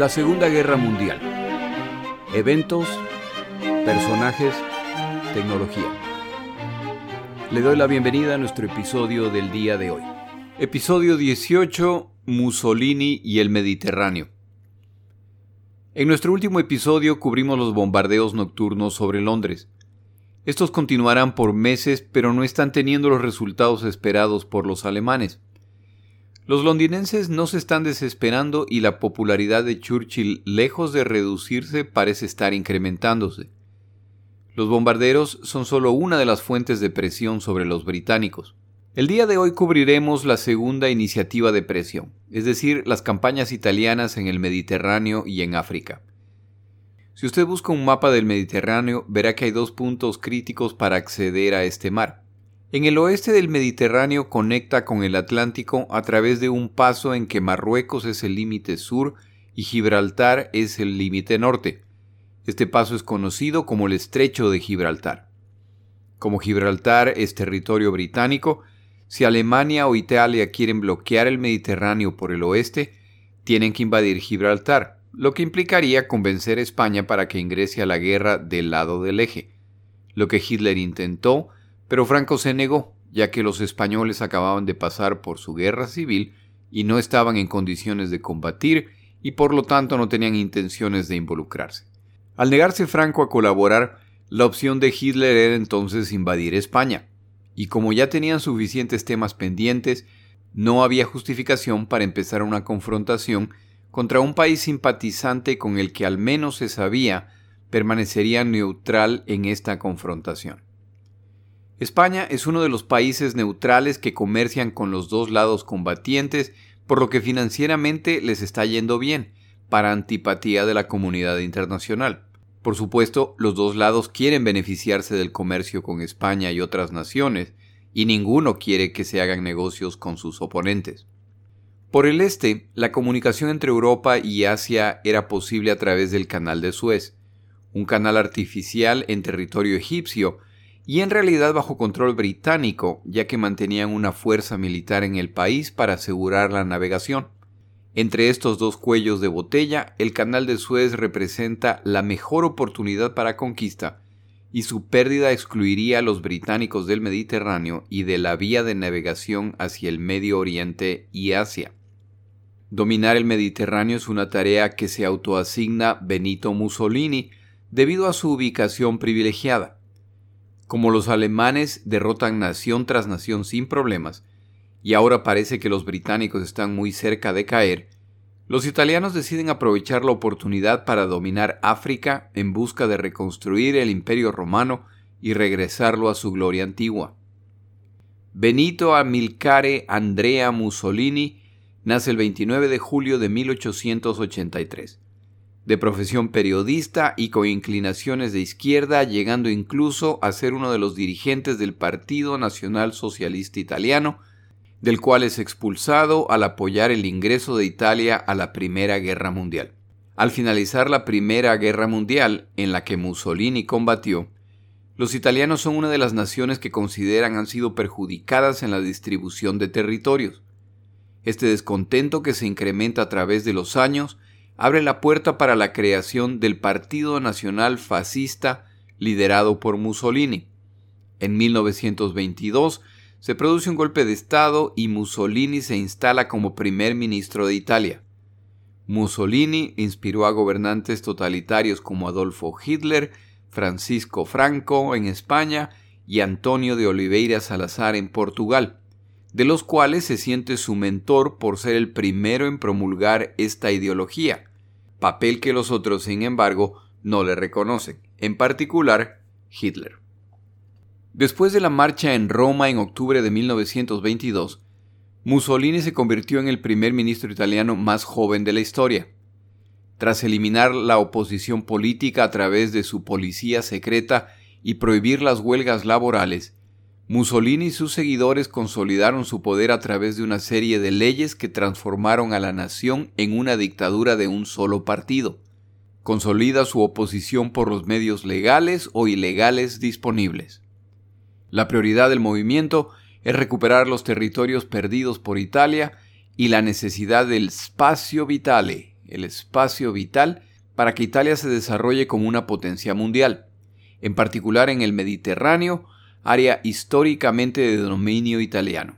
La Segunda Guerra Mundial. Eventos, personajes, tecnología. Le doy la bienvenida a nuestro episodio del día de hoy. Episodio 18, Mussolini y el Mediterráneo. En nuestro último episodio cubrimos los bombardeos nocturnos sobre Londres. Estos continuarán por meses, pero no están teniendo los resultados esperados por los alemanes. Los londinenses no se están desesperando y la popularidad de Churchill, lejos de reducirse, parece estar incrementándose. Los bombarderos son solo una de las fuentes de presión sobre los británicos. El día de hoy cubriremos la segunda iniciativa de presión, es decir, las campañas italianas en el Mediterráneo y en África. Si usted busca un mapa del Mediterráneo, verá que hay dos puntos críticos para acceder a este mar. En el oeste del Mediterráneo conecta con el Atlántico a través de un paso en que Marruecos es el límite sur y Gibraltar es el límite norte. Este paso es conocido como el Estrecho de Gibraltar. Como Gibraltar es territorio británico, si Alemania o Italia quieren bloquear el Mediterráneo por el oeste, tienen que invadir Gibraltar, lo que implicaría convencer a España para que ingrese a la guerra del lado del eje, lo que Hitler intentó pero Franco se negó, ya que los españoles acababan de pasar por su guerra civil y no estaban en condiciones de combatir y por lo tanto no tenían intenciones de involucrarse. Al negarse Franco a colaborar, la opción de Hitler era entonces invadir España, y como ya tenían suficientes temas pendientes, no había justificación para empezar una confrontación contra un país simpatizante con el que al menos se sabía permanecería neutral en esta confrontación. España es uno de los países neutrales que comercian con los dos lados combatientes, por lo que financieramente les está yendo bien, para antipatía de la comunidad internacional. Por supuesto, los dos lados quieren beneficiarse del comercio con España y otras naciones, y ninguno quiere que se hagan negocios con sus oponentes. Por el este, la comunicación entre Europa y Asia era posible a través del Canal de Suez, un canal artificial en territorio egipcio y en realidad bajo control británico, ya que mantenían una fuerza militar en el país para asegurar la navegación. Entre estos dos cuellos de botella, el canal de Suez representa la mejor oportunidad para conquista, y su pérdida excluiría a los británicos del Mediterráneo y de la vía de navegación hacia el Medio Oriente y Asia. Dominar el Mediterráneo es una tarea que se autoasigna Benito Mussolini debido a su ubicación privilegiada. Como los alemanes derrotan nación tras nación sin problemas, y ahora parece que los británicos están muy cerca de caer, los italianos deciden aprovechar la oportunidad para dominar África en busca de reconstruir el imperio romano y regresarlo a su gloria antigua. Benito Amilcare Andrea Mussolini nace el 29 de julio de 1883 de profesión periodista y con inclinaciones de izquierda, llegando incluso a ser uno de los dirigentes del Partido Nacional Socialista Italiano, del cual es expulsado al apoyar el ingreso de Italia a la Primera Guerra Mundial. Al finalizar la Primera Guerra Mundial, en la que Mussolini combatió, los italianos son una de las naciones que consideran han sido perjudicadas en la distribución de territorios. Este descontento que se incrementa a través de los años abre la puerta para la creación del Partido Nacional Fascista liderado por Mussolini. En 1922 se produce un golpe de Estado y Mussolini se instala como primer ministro de Italia. Mussolini inspiró a gobernantes totalitarios como Adolfo Hitler, Francisco Franco en España y Antonio de Oliveira Salazar en Portugal, de los cuales se siente su mentor por ser el primero en promulgar esta ideología papel que los otros, sin embargo, no le reconocen, en particular Hitler. Después de la marcha en Roma en octubre de 1922, Mussolini se convirtió en el primer ministro italiano más joven de la historia. Tras eliminar la oposición política a través de su policía secreta y prohibir las huelgas laborales, Mussolini y sus seguidores consolidaron su poder a través de una serie de leyes que transformaron a la nación en una dictadura de un solo partido. Consolida su oposición por los medios legales o ilegales disponibles. La prioridad del movimiento es recuperar los territorios perdidos por Italia y la necesidad del spazio vitale, el espacio vital para que Italia se desarrolle como una potencia mundial, en particular en el Mediterráneo, área históricamente de dominio italiano.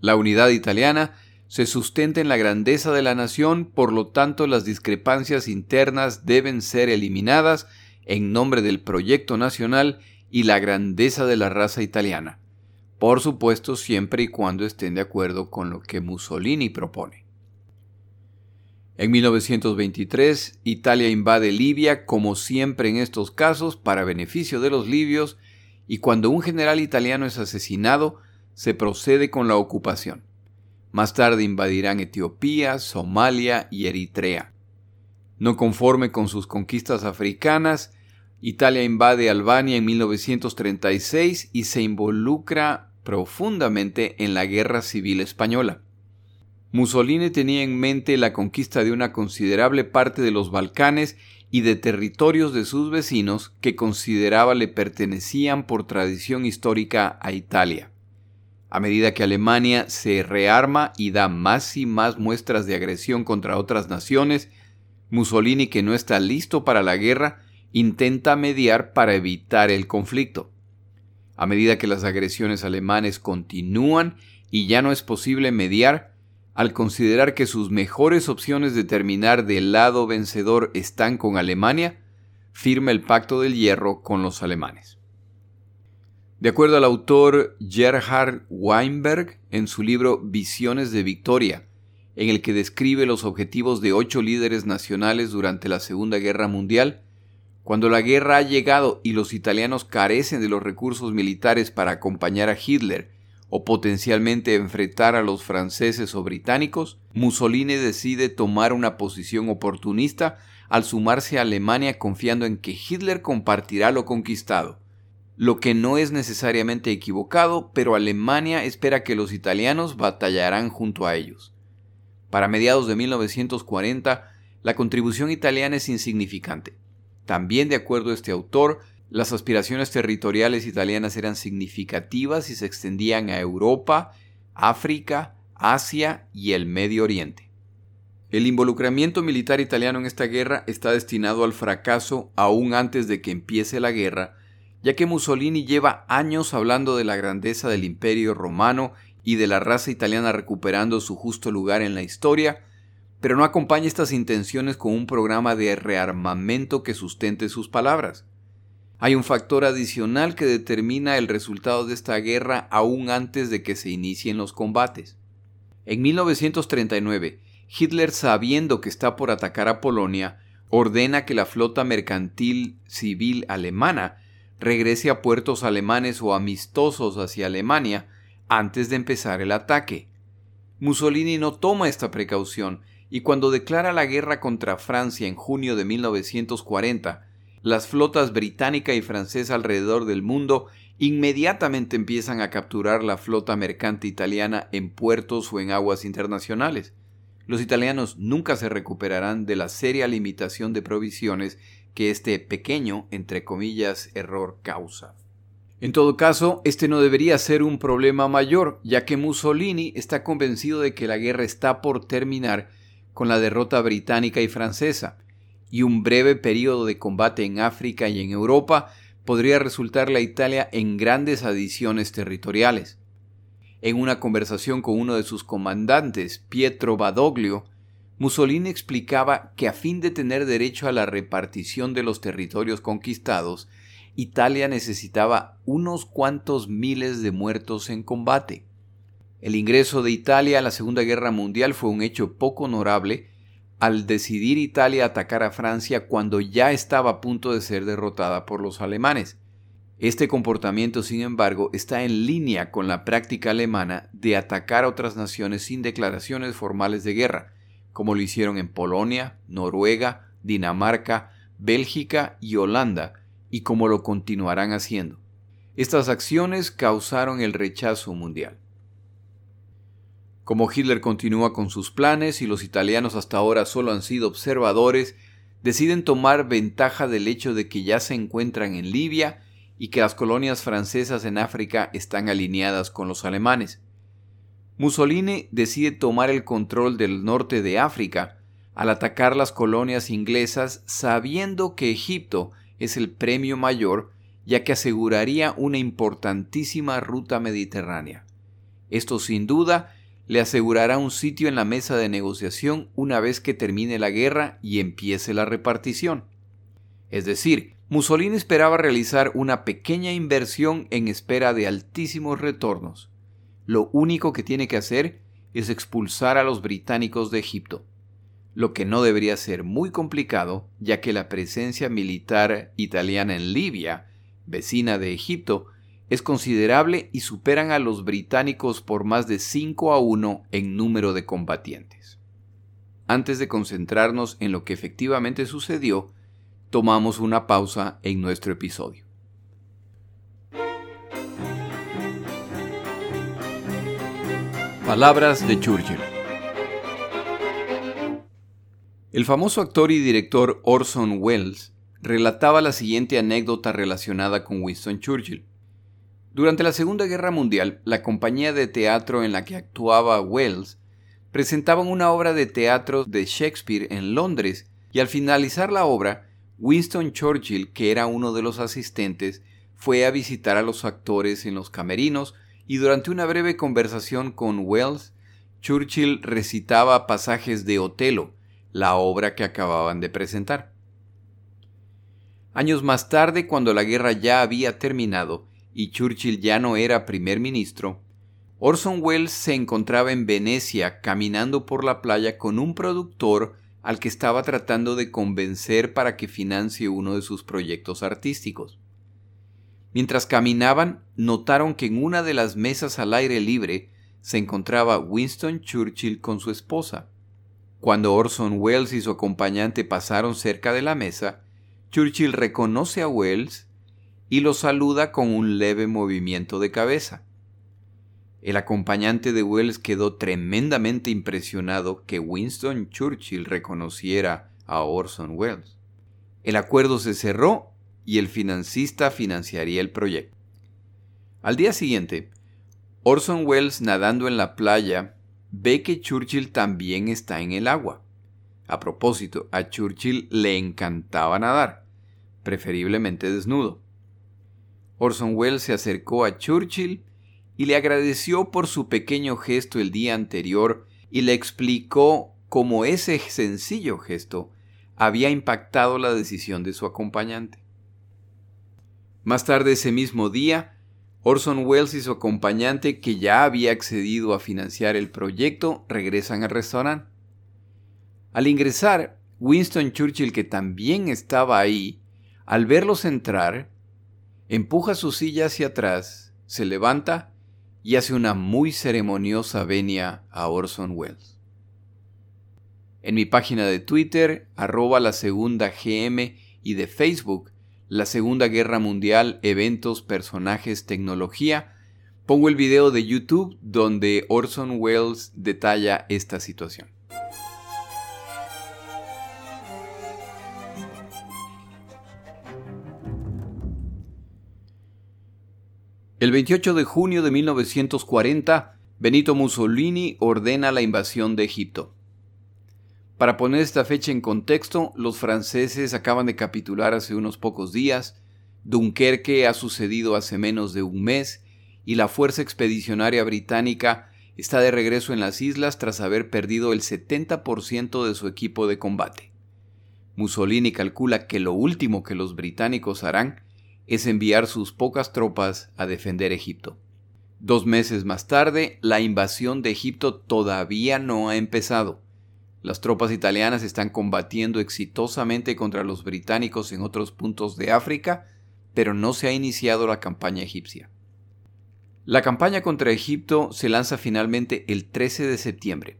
La unidad italiana se sustenta en la grandeza de la nación, por lo tanto las discrepancias internas deben ser eliminadas en nombre del proyecto nacional y la grandeza de la raza italiana, por supuesto siempre y cuando estén de acuerdo con lo que Mussolini propone. En 1923, Italia invade Libia, como siempre en estos casos, para beneficio de los libios, y cuando un general italiano es asesinado, se procede con la ocupación. Más tarde invadirán Etiopía, Somalia y Eritrea. No conforme con sus conquistas africanas, Italia invade Albania en 1936 y se involucra profundamente en la Guerra Civil Española. Mussolini tenía en mente la conquista de una considerable parte de los Balcanes y de territorios de sus vecinos que consideraba le pertenecían por tradición histórica a Italia. A medida que Alemania se rearma y da más y más muestras de agresión contra otras naciones, Mussolini, que no está listo para la guerra, intenta mediar para evitar el conflicto. A medida que las agresiones alemanes continúan y ya no es posible mediar, al considerar que sus mejores opciones de terminar del lado vencedor están con Alemania, firma el Pacto del Hierro con los alemanes. De acuerdo al autor Gerhard Weinberg en su libro Visiones de Victoria, en el que describe los objetivos de ocho líderes nacionales durante la Segunda Guerra Mundial, cuando la guerra ha llegado y los italianos carecen de los recursos militares para acompañar a Hitler o potencialmente enfrentar a los franceses o británicos, Mussolini decide tomar una posición oportunista al sumarse a Alemania confiando en que Hitler compartirá lo conquistado lo que no es necesariamente equivocado, pero Alemania espera que los italianos batallarán junto a ellos. Para mediados de 1940, la contribución italiana es insignificante. También, de acuerdo a este autor, las aspiraciones territoriales italianas eran significativas y se extendían a Europa, África, Asia y el Medio Oriente. El involucramiento militar italiano en esta guerra está destinado al fracaso aún antes de que empiece la guerra, ya que Mussolini lleva años hablando de la grandeza del imperio romano y de la raza italiana recuperando su justo lugar en la historia, pero no acompaña estas intenciones con un programa de rearmamento que sustente sus palabras. Hay un factor adicional que determina el resultado de esta guerra aún antes de que se inicien los combates. En 1939, Hitler, sabiendo que está por atacar a Polonia, ordena que la flota mercantil civil alemana regrese a puertos alemanes o amistosos hacia Alemania antes de empezar el ataque. Mussolini no toma esta precaución y cuando declara la guerra contra Francia en junio de 1940, las flotas británica y francesa alrededor del mundo inmediatamente empiezan a capturar la flota mercante italiana en puertos o en aguas internacionales. Los italianos nunca se recuperarán de la seria limitación de provisiones que este pequeño, entre comillas, error causa. En todo caso, este no debería ser un problema mayor, ya que Mussolini está convencido de que la guerra está por terminar con la derrota británica y francesa, y un breve periodo de combate en África y en Europa podría resultarle a Italia en grandes adiciones territoriales. En una conversación con uno de sus comandantes, Pietro Badoglio, Mussolini explicaba que a fin de tener derecho a la repartición de los territorios conquistados, Italia necesitaba unos cuantos miles de muertos en combate. El ingreso de Italia a la Segunda Guerra Mundial fue un hecho poco honorable al decidir Italia atacar a Francia cuando ya estaba a punto de ser derrotada por los alemanes. Este comportamiento, sin embargo, está en línea con la práctica alemana de atacar a otras naciones sin declaraciones formales de guerra, como lo hicieron en Polonia, Noruega, Dinamarca, Bélgica y Holanda, y como lo continuarán haciendo. Estas acciones causaron el rechazo mundial. Como Hitler continúa con sus planes y los italianos hasta ahora solo han sido observadores, deciden tomar ventaja del hecho de que ya se encuentran en Libia y que las colonias francesas en África están alineadas con los alemanes. Mussolini decide tomar el control del norte de África, al atacar las colonias inglesas sabiendo que Egipto es el premio mayor ya que aseguraría una importantísima ruta mediterránea. Esto sin duda le asegurará un sitio en la mesa de negociación una vez que termine la guerra y empiece la repartición. Es decir, Mussolini esperaba realizar una pequeña inversión en espera de altísimos retornos. Lo único que tiene que hacer es expulsar a los británicos de Egipto, lo que no debería ser muy complicado ya que la presencia militar italiana en Libia, vecina de Egipto, es considerable y superan a los británicos por más de 5 a 1 en número de combatientes. Antes de concentrarnos en lo que efectivamente sucedió, tomamos una pausa en nuestro episodio. Palabras de Churchill. El famoso actor y director Orson Welles relataba la siguiente anécdota relacionada con Winston Churchill. Durante la Segunda Guerra Mundial, la compañía de teatro en la que actuaba Wells presentaba una obra de teatro de Shakespeare en Londres y al finalizar la obra, Winston Churchill, que era uno de los asistentes, fue a visitar a los actores en los camerinos y durante una breve conversación con Wells, Churchill recitaba pasajes de Otelo, la obra que acababan de presentar. Años más tarde, cuando la guerra ya había terminado, y Churchill ya no era primer ministro, Orson Welles se encontraba en Venecia caminando por la playa con un productor al que estaba tratando de convencer para que financie uno de sus proyectos artísticos. Mientras caminaban, notaron que en una de las mesas al aire libre se encontraba Winston Churchill con su esposa. Cuando Orson Welles y su acompañante pasaron cerca de la mesa, Churchill reconoce a Welles y lo saluda con un leve movimiento de cabeza. El acompañante de Wells quedó tremendamente impresionado que Winston Churchill reconociera a Orson Welles. El acuerdo se cerró y el financista financiaría el proyecto. Al día siguiente, Orson Welles nadando en la playa ve que Churchill también está en el agua. A propósito, a Churchill le encantaba nadar, preferiblemente desnudo. Orson Welles se acercó a Churchill y le agradeció por su pequeño gesto el día anterior y le explicó cómo ese sencillo gesto había impactado la decisión de su acompañante. Más tarde ese mismo día, Orson Welles y su acompañante, que ya había accedido a financiar el proyecto, regresan al restaurante. Al ingresar, Winston Churchill, que también estaba ahí, al verlos entrar, empuja su silla hacia atrás, se levanta y hace una muy ceremoniosa venia a Orson Welles. En mi página de Twitter, arroba la segunda GM y de Facebook, la Segunda Guerra Mundial, eventos, personajes, tecnología, pongo el video de YouTube donde Orson Welles detalla esta situación. El 28 de junio de 1940, Benito Mussolini ordena la invasión de Egipto. Para poner esta fecha en contexto, los franceses acaban de capitular hace unos pocos días, Dunkerque ha sucedido hace menos de un mes y la Fuerza Expedicionaria Británica está de regreso en las islas tras haber perdido el 70% de su equipo de combate. Mussolini calcula que lo último que los británicos harán es enviar sus pocas tropas a defender Egipto. Dos meses más tarde, la invasión de Egipto todavía no ha empezado. Las tropas italianas están combatiendo exitosamente contra los británicos en otros puntos de África, pero no se ha iniciado la campaña egipcia. La campaña contra Egipto se lanza finalmente el 13 de septiembre,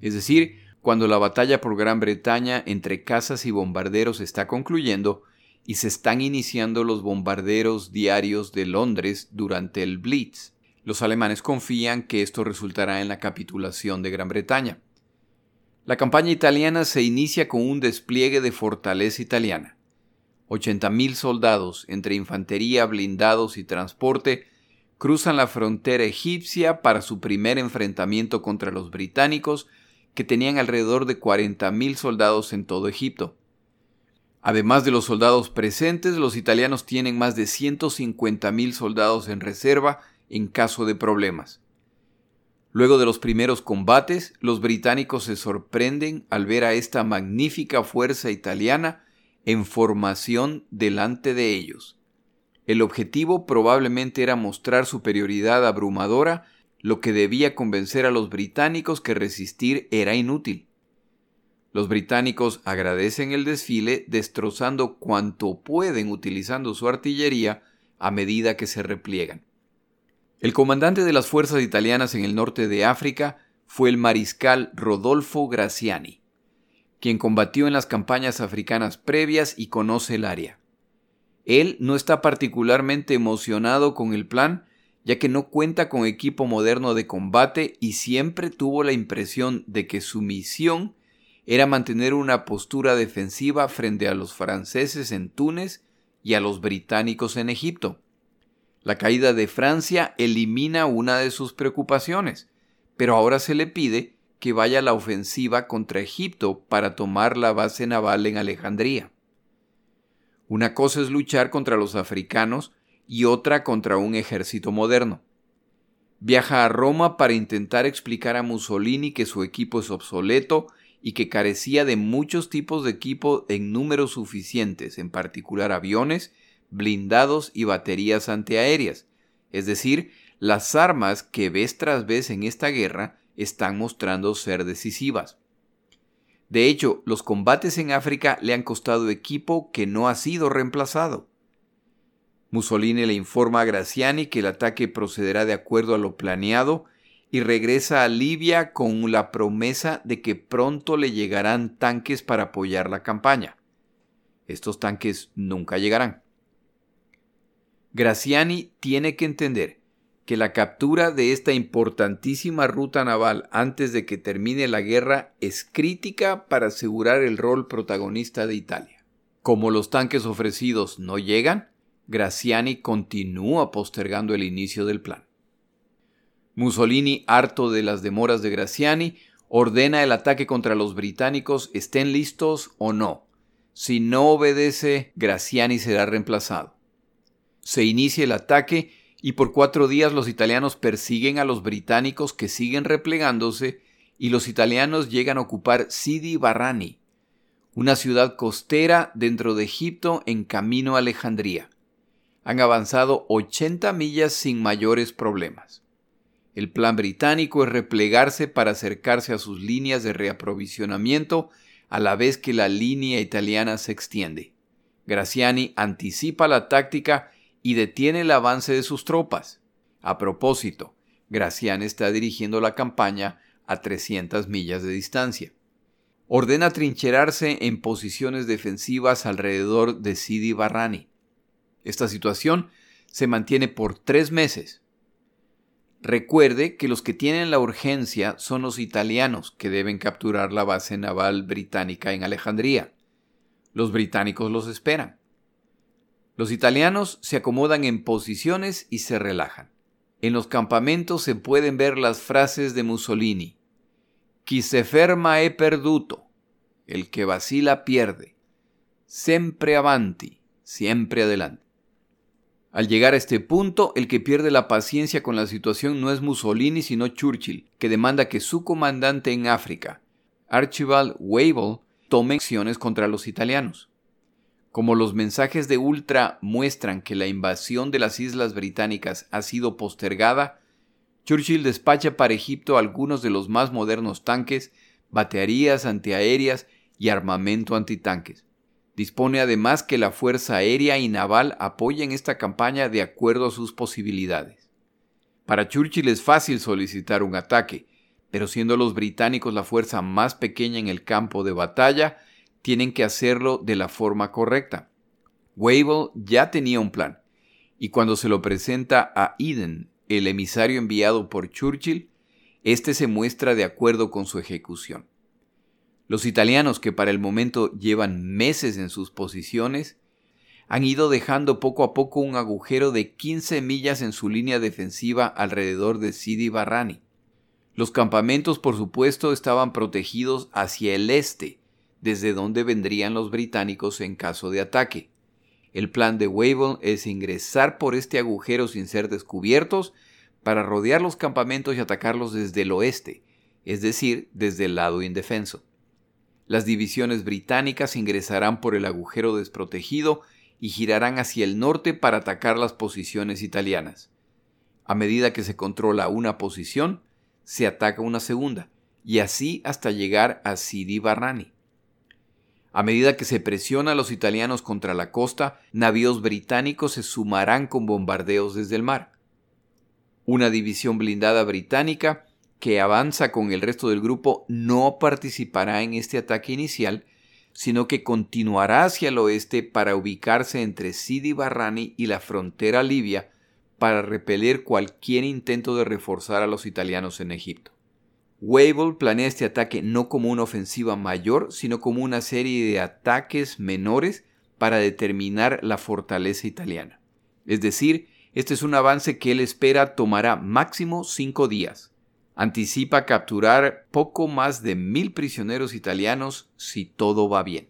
es decir, cuando la batalla por Gran Bretaña entre cazas y bombarderos está concluyendo y se están iniciando los bombarderos diarios de Londres durante el Blitz. Los alemanes confían que esto resultará en la capitulación de Gran Bretaña. La campaña italiana se inicia con un despliegue de fortaleza italiana. 80.000 soldados, entre infantería, blindados y transporte, cruzan la frontera egipcia para su primer enfrentamiento contra los británicos, que tenían alrededor de 40.000 soldados en todo Egipto. Además de los soldados presentes, los italianos tienen más de 150.000 soldados en reserva en caso de problemas. Luego de los primeros combates, los británicos se sorprenden al ver a esta magnífica fuerza italiana en formación delante de ellos. El objetivo probablemente era mostrar superioridad abrumadora, lo que debía convencer a los británicos que resistir era inútil. Los británicos agradecen el desfile destrozando cuanto pueden utilizando su artillería a medida que se repliegan. El comandante de las fuerzas italianas en el norte de África fue el mariscal Rodolfo Graziani, quien combatió en las campañas africanas previas y conoce el área. Él no está particularmente emocionado con el plan, ya que no cuenta con equipo moderno de combate y siempre tuvo la impresión de que su misión era mantener una postura defensiva frente a los franceses en Túnez y a los británicos en Egipto. La caída de Francia elimina una de sus preocupaciones, pero ahora se le pide que vaya a la ofensiva contra Egipto para tomar la base naval en Alejandría. Una cosa es luchar contra los africanos y otra contra un ejército moderno. Viaja a Roma para intentar explicar a Mussolini que su equipo es obsoleto y que carecía de muchos tipos de equipo en números suficientes, en particular aviones, blindados y baterías antiaéreas. Es decir, las armas que vez tras vez en esta guerra están mostrando ser decisivas. De hecho, los combates en África le han costado equipo que no ha sido reemplazado. Mussolini le informa a Graziani que el ataque procederá de acuerdo a lo planeado y regresa a Libia con la promesa de que pronto le llegarán tanques para apoyar la campaña. Estos tanques nunca llegarán. Graziani tiene que entender que la captura de esta importantísima ruta naval antes de que termine la guerra es crítica para asegurar el rol protagonista de Italia. Como los tanques ofrecidos no llegan, Graziani continúa postergando el inicio del plan. Mussolini, harto de las demoras de Graziani, ordena el ataque contra los británicos, estén listos o no. Si no obedece, Graziani será reemplazado. Se inicia el ataque y por cuatro días los italianos persiguen a los británicos que siguen replegándose y los italianos llegan a ocupar Sidi Barrani, una ciudad costera dentro de Egipto en camino a Alejandría. Han avanzado 80 millas sin mayores problemas. El plan británico es replegarse para acercarse a sus líneas de reaprovisionamiento a la vez que la línea italiana se extiende. Graziani anticipa la táctica y detiene el avance de sus tropas. A propósito, Graziani está dirigiendo la campaña a 300 millas de distancia. Ordena trincherarse en posiciones defensivas alrededor de Sidi Barrani. Esta situación se mantiene por tres meses Recuerde que los que tienen la urgencia son los italianos que deben capturar la base naval británica en Alejandría. Los británicos los esperan. Los italianos se acomodan en posiciones y se relajan. En los campamentos se pueden ver las frases de Mussolini. Chi se ferma è perduto. El que vacila pierde. Sempre avanti. Siempre adelante. Al llegar a este punto, el que pierde la paciencia con la situación no es Mussolini sino Churchill, que demanda que su comandante en África, Archibald Wavell, tome acciones contra los italianos. Como los mensajes de Ultra muestran que la invasión de las islas británicas ha sido postergada, Churchill despacha para Egipto algunos de los más modernos tanques, baterías antiaéreas y armamento antitanques. Dispone además que la Fuerza Aérea y Naval apoyen esta campaña de acuerdo a sus posibilidades. Para Churchill es fácil solicitar un ataque, pero siendo los británicos la fuerza más pequeña en el campo de batalla, tienen que hacerlo de la forma correcta. Wavell ya tenía un plan, y cuando se lo presenta a Eden, el emisario enviado por Churchill, este se muestra de acuerdo con su ejecución. Los italianos, que para el momento llevan meses en sus posiciones, han ido dejando poco a poco un agujero de 15 millas en su línea defensiva alrededor de Sidi Barrani. Los campamentos, por supuesto, estaban protegidos hacia el este, desde donde vendrían los británicos en caso de ataque. El plan de Wavell es ingresar por este agujero sin ser descubiertos para rodear los campamentos y atacarlos desde el oeste, es decir, desde el lado indefenso. Las divisiones británicas ingresarán por el agujero desprotegido y girarán hacia el norte para atacar las posiciones italianas. A medida que se controla una posición, se ataca una segunda, y así hasta llegar a Sidi Barrani. A medida que se presiona a los italianos contra la costa, navíos británicos se sumarán con bombardeos desde el mar. Una división blindada británica que avanza con el resto del grupo no participará en este ataque inicial, sino que continuará hacia el oeste para ubicarse entre Sidi Barrani y la frontera libia para repeler cualquier intento de reforzar a los italianos en Egipto. Wavell planea este ataque no como una ofensiva mayor, sino como una serie de ataques menores para determinar la fortaleza italiana. Es decir, este es un avance que él espera tomará máximo cinco días. Anticipa capturar poco más de mil prisioneros italianos si todo va bien.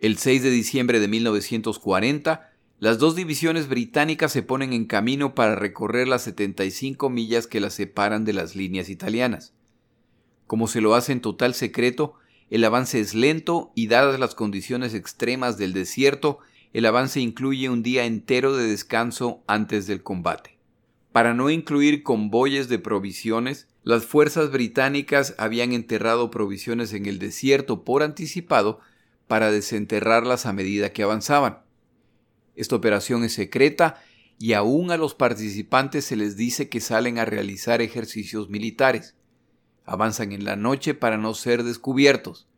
El 6 de diciembre de 1940, las dos divisiones británicas se ponen en camino para recorrer las 75 millas que las separan de las líneas italianas. Como se lo hace en total secreto, el avance es lento y dadas las condiciones extremas del desierto, el avance incluye un día entero de descanso antes del combate. Para no incluir convoyes de provisiones, las fuerzas británicas habían enterrado provisiones en el desierto por anticipado para desenterrarlas a medida que avanzaban. Esta operación es secreta y aún a los participantes se les dice que salen a realizar ejercicios militares. Avanzan en la noche para no ser descubiertos.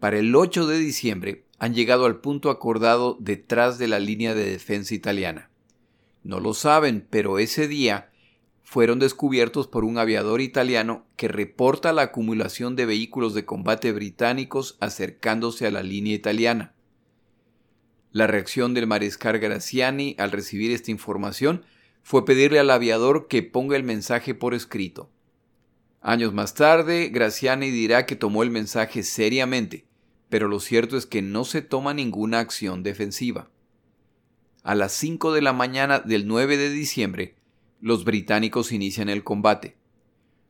Para el 8 de diciembre han llegado al punto acordado detrás de la línea de defensa italiana. No lo saben, pero ese día fueron descubiertos por un aviador italiano que reporta la acumulación de vehículos de combate británicos acercándose a la línea italiana. La reacción del mariscal Graciani al recibir esta información fue pedirle al aviador que ponga el mensaje por escrito. Años más tarde, Graciani dirá que tomó el mensaje seriamente, pero lo cierto es que no se toma ninguna acción defensiva. A las 5 de la mañana del 9 de diciembre, los británicos inician el combate.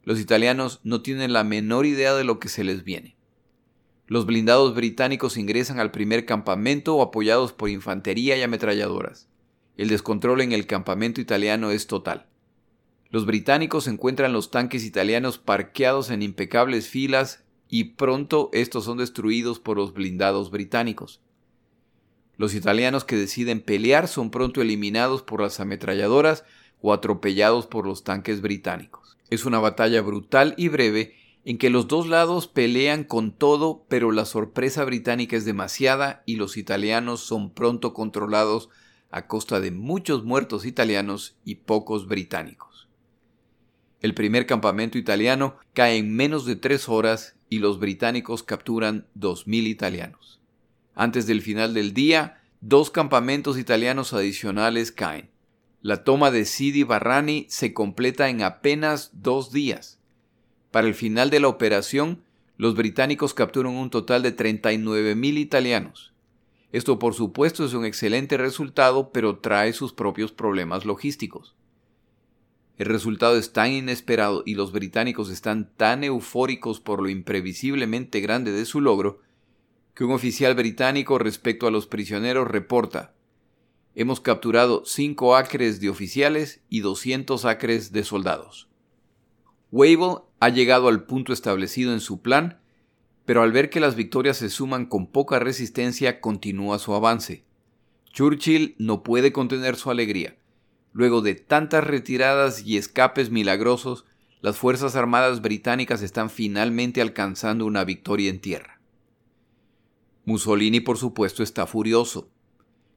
Los italianos no tienen la menor idea de lo que se les viene. Los blindados británicos ingresan al primer campamento apoyados por infantería y ametralladoras. El descontrol en el campamento italiano es total. Los británicos encuentran los tanques italianos parqueados en impecables filas y pronto estos son destruidos por los blindados británicos. Los italianos que deciden pelear son pronto eliminados por las ametralladoras o atropellados por los tanques británicos. Es una batalla brutal y breve en que los dos lados pelean con todo, pero la sorpresa británica es demasiada y los italianos son pronto controlados a costa de muchos muertos italianos y pocos británicos. El primer campamento italiano cae en menos de tres horas y los británicos capturan 2.000 italianos. Antes del final del día, dos campamentos italianos adicionales caen. La toma de Sidi Barrani se completa en apenas dos días para el final de la operación, los británicos capturan un total de 39.000 italianos. Esto por supuesto es un excelente resultado, pero trae sus propios problemas logísticos. El resultado es tan inesperado y los británicos están tan eufóricos por lo imprevisiblemente grande de su logro, que un oficial británico respecto a los prisioneros reporta Hemos capturado 5 acres de oficiales y 200 acres de soldados. Wavell ha llegado al punto establecido en su plan, pero al ver que las victorias se suman con poca resistencia, continúa su avance. Churchill no puede contener su alegría. Luego de tantas retiradas y escapes milagrosos, las Fuerzas Armadas británicas están finalmente alcanzando una victoria en tierra. Mussolini, por supuesto, está furioso.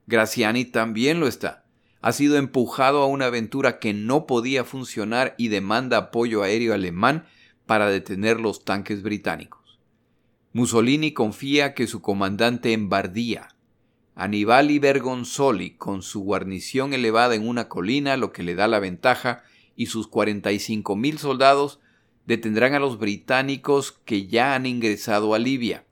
Graciani también lo está ha sido empujado a una aventura que no podía funcionar y demanda apoyo aéreo alemán para detener los tanques británicos. Mussolini confía que su comandante en Bardía, Annibali Bergonzoli, con su guarnición elevada en una colina, lo que le da la ventaja, y sus 45.000 soldados detendrán a los británicos que ya han ingresado a Libia.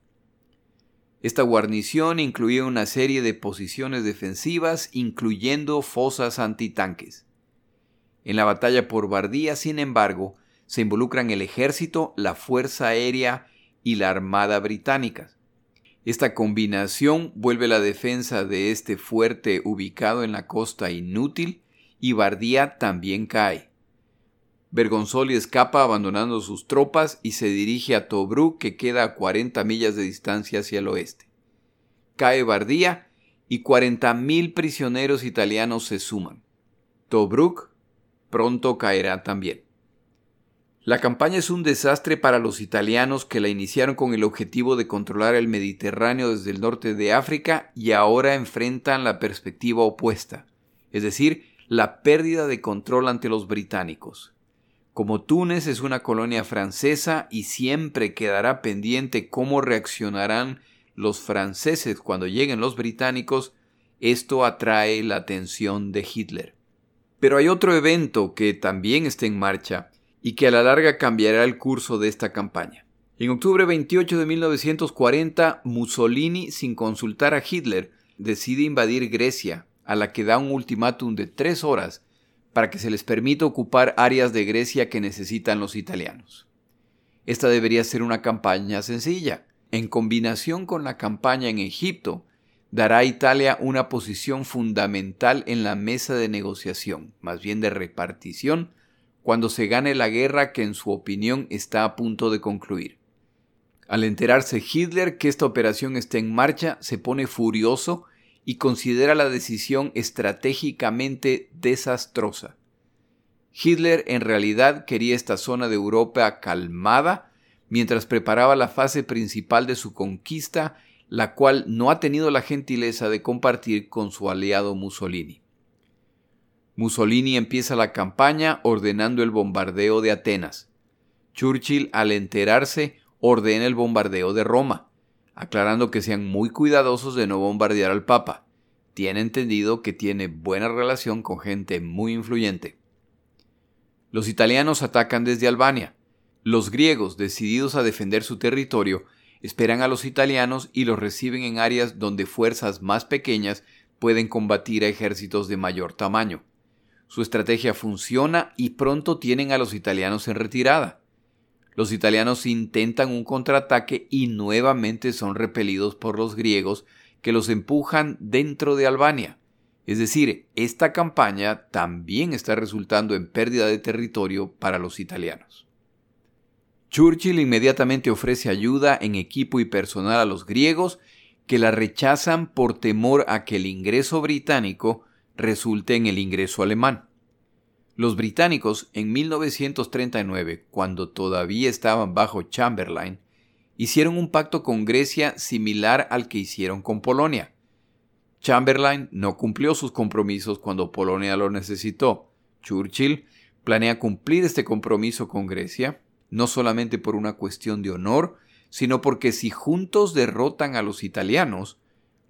Esta guarnición incluía una serie de posiciones defensivas, incluyendo fosas antitanques. En la batalla por Bardía, sin embargo, se involucran el ejército, la fuerza aérea y la armada británicas. Esta combinación vuelve la defensa de este fuerte ubicado en la costa inútil y Bardía también cae. Bergonzoli escapa abandonando sus tropas y se dirige a Tobruk que queda a 40 millas de distancia hacia el oeste. Cae Bardía y 40.000 prisioneros italianos se suman. Tobruk pronto caerá también. La campaña es un desastre para los italianos que la iniciaron con el objetivo de controlar el Mediterráneo desde el norte de África y ahora enfrentan la perspectiva opuesta, es decir, la pérdida de control ante los británicos. Como Túnez es una colonia francesa y siempre quedará pendiente cómo reaccionarán los franceses cuando lleguen los británicos, esto atrae la atención de Hitler. Pero hay otro evento que también está en marcha y que a la larga cambiará el curso de esta campaña. En octubre 28 de 1940, Mussolini, sin consultar a Hitler, decide invadir Grecia, a la que da un ultimátum de tres horas para que se les permita ocupar áreas de Grecia que necesitan los italianos. Esta debería ser una campaña sencilla. En combinación con la campaña en Egipto, dará a Italia una posición fundamental en la mesa de negociación, más bien de repartición, cuando se gane la guerra que en su opinión está a punto de concluir. Al enterarse Hitler que esta operación está en marcha, se pone furioso y considera la decisión estratégicamente desastrosa. Hitler en realidad quería esta zona de Europa calmada mientras preparaba la fase principal de su conquista, la cual no ha tenido la gentileza de compartir con su aliado Mussolini. Mussolini empieza la campaña ordenando el bombardeo de Atenas. Churchill, al enterarse, ordena el bombardeo de Roma aclarando que sean muy cuidadosos de no bombardear al Papa. Tiene entendido que tiene buena relación con gente muy influyente. Los italianos atacan desde Albania. Los griegos, decididos a defender su territorio, esperan a los italianos y los reciben en áreas donde fuerzas más pequeñas pueden combatir a ejércitos de mayor tamaño. Su estrategia funciona y pronto tienen a los italianos en retirada. Los italianos intentan un contraataque y nuevamente son repelidos por los griegos que los empujan dentro de Albania. Es decir, esta campaña también está resultando en pérdida de territorio para los italianos. Churchill inmediatamente ofrece ayuda en equipo y personal a los griegos que la rechazan por temor a que el ingreso británico resulte en el ingreso alemán. Los británicos en 1939, cuando todavía estaban bajo Chamberlain, hicieron un pacto con Grecia similar al que hicieron con Polonia. Chamberlain no cumplió sus compromisos cuando Polonia lo necesitó. Churchill planea cumplir este compromiso con Grecia, no solamente por una cuestión de honor, sino porque si juntos derrotan a los italianos,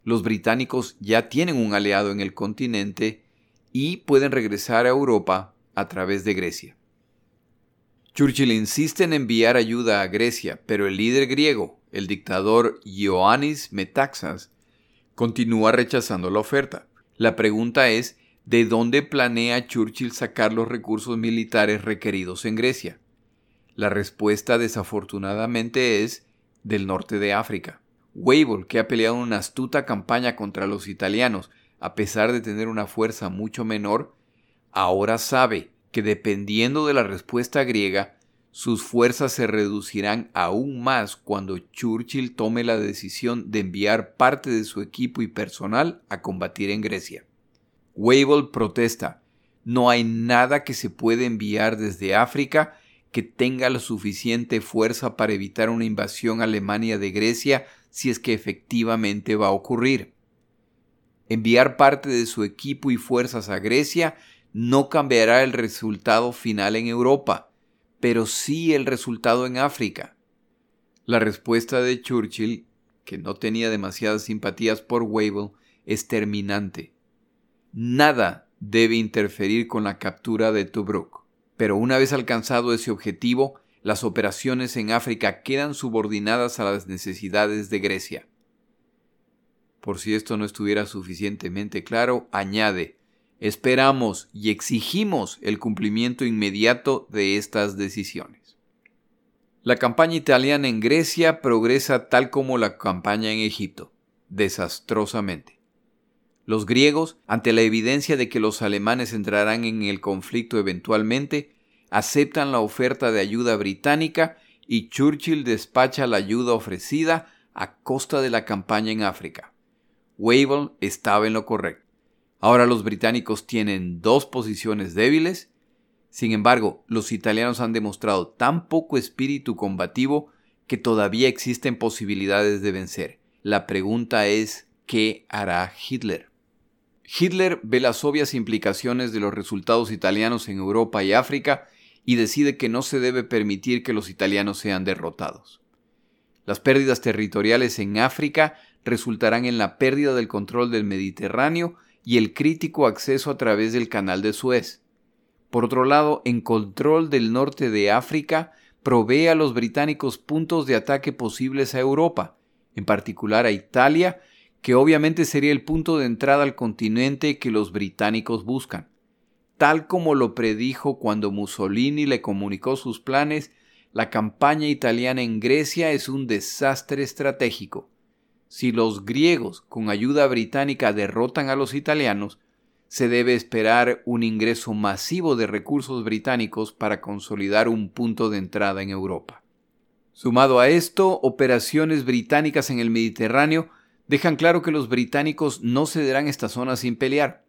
los británicos ya tienen un aliado en el continente y pueden regresar a Europa a través de Grecia. Churchill insiste en enviar ayuda a Grecia, pero el líder griego, el dictador Ioannis Metaxas, continúa rechazando la oferta. La pregunta es, ¿de dónde planea Churchill sacar los recursos militares requeridos en Grecia? La respuesta desafortunadamente es del norte de África. Weibel, que ha peleado una astuta campaña contra los italianos, a pesar de tener una fuerza mucho menor, ahora sabe que dependiendo de la respuesta griega, sus fuerzas se reducirán aún más cuando Churchill tome la decisión de enviar parte de su equipo y personal a combatir en Grecia. Weibel protesta, no hay nada que se pueda enviar desde África que tenga la suficiente fuerza para evitar una invasión alemania de Grecia si es que efectivamente va a ocurrir. Enviar parte de su equipo y fuerzas a Grecia no cambiará el resultado final en Europa, pero sí el resultado en África. La respuesta de Churchill, que no tenía demasiadas simpatías por Weibel, es terminante. Nada debe interferir con la captura de Tobruk. Pero una vez alcanzado ese objetivo, las operaciones en África quedan subordinadas a las necesidades de Grecia. Por si esto no estuviera suficientemente claro, añade, esperamos y exigimos el cumplimiento inmediato de estas decisiones. La campaña italiana en Grecia progresa tal como la campaña en Egipto, desastrosamente. Los griegos, ante la evidencia de que los alemanes entrarán en el conflicto eventualmente, aceptan la oferta de ayuda británica y Churchill despacha la ayuda ofrecida a costa de la campaña en África. Wavell estaba en lo correcto. Ahora los británicos tienen dos posiciones débiles. Sin embargo, los italianos han demostrado tan poco espíritu combativo que todavía existen posibilidades de vencer. La pregunta es, ¿qué hará Hitler? Hitler ve las obvias implicaciones de los resultados italianos en Europa y África y decide que no se debe permitir que los italianos sean derrotados. Las pérdidas territoriales en África resultarán en la pérdida del control del Mediterráneo y el crítico acceso a través del canal de Suez. Por otro lado, en control del norte de África, provee a los británicos puntos de ataque posibles a Europa, en particular a Italia, que obviamente sería el punto de entrada al continente que los británicos buscan. Tal como lo predijo cuando Mussolini le comunicó sus planes, la campaña italiana en Grecia es un desastre estratégico. Si los griegos con ayuda británica derrotan a los italianos, se debe esperar un ingreso masivo de recursos británicos para consolidar un punto de entrada en Europa. Sumado a esto, operaciones británicas en el Mediterráneo dejan claro que los británicos no cederán esta zona sin pelear.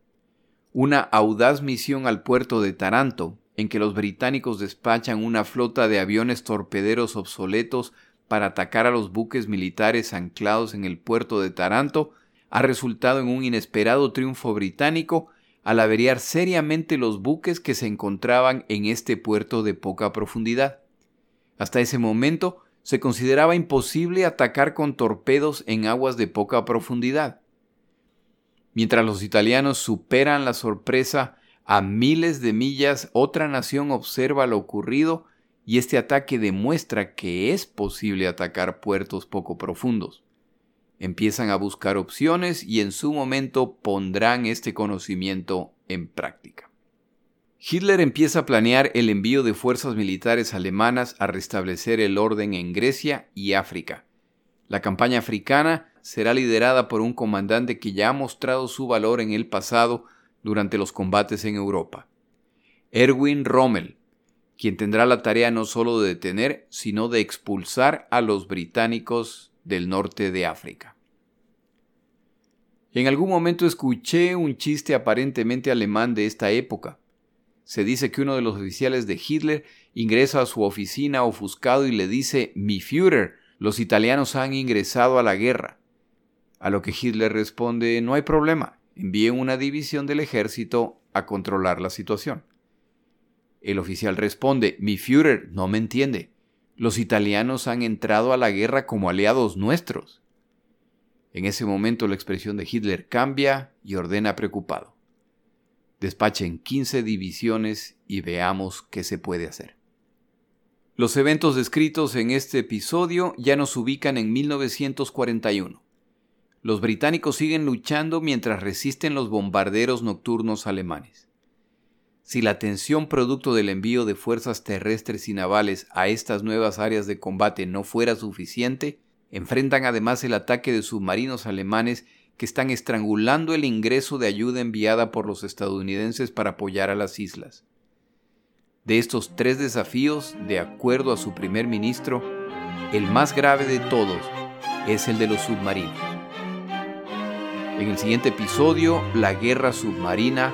Una audaz misión al puerto de Taranto, en que los británicos despachan una flota de aviones torpederos obsoletos para atacar a los buques militares anclados en el puerto de Taranto ha resultado en un inesperado triunfo británico al averiar seriamente los buques que se encontraban en este puerto de poca profundidad. Hasta ese momento se consideraba imposible atacar con torpedos en aguas de poca profundidad. Mientras los italianos superan la sorpresa a miles de millas, otra nación observa lo ocurrido y este ataque demuestra que es posible atacar puertos poco profundos. Empiezan a buscar opciones y en su momento pondrán este conocimiento en práctica. Hitler empieza a planear el envío de fuerzas militares alemanas a restablecer el orden en Grecia y África. La campaña africana será liderada por un comandante que ya ha mostrado su valor en el pasado durante los combates en Europa. Erwin Rommel, quien tendrá la tarea no solo de detener, sino de expulsar a los británicos del norte de África. En algún momento escuché un chiste aparentemente alemán de esta época. Se dice que uno de los oficiales de Hitler ingresa a su oficina ofuscado y le dice, Mi Führer, los italianos han ingresado a la guerra. A lo que Hitler responde, No hay problema, envíen una división del ejército a controlar la situación. El oficial responde, mi Führer no me entiende. Los italianos han entrado a la guerra como aliados nuestros. En ese momento la expresión de Hitler cambia y ordena preocupado. Despachen 15 divisiones y veamos qué se puede hacer. Los eventos descritos en este episodio ya nos ubican en 1941. Los británicos siguen luchando mientras resisten los bombarderos nocturnos alemanes. Si la tensión producto del envío de fuerzas terrestres y navales a estas nuevas áreas de combate no fuera suficiente, enfrentan además el ataque de submarinos alemanes que están estrangulando el ingreso de ayuda enviada por los estadounidenses para apoyar a las islas. De estos tres desafíos, de acuerdo a su primer ministro, el más grave de todos es el de los submarinos. En el siguiente episodio, la guerra submarina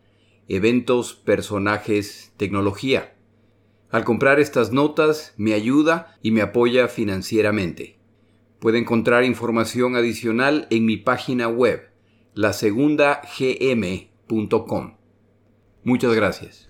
eventos, personajes, tecnología. Al comprar estas notas me ayuda y me apoya financieramente. Puede encontrar información adicional en mi página web, lasegundagm.com. Muchas gracias.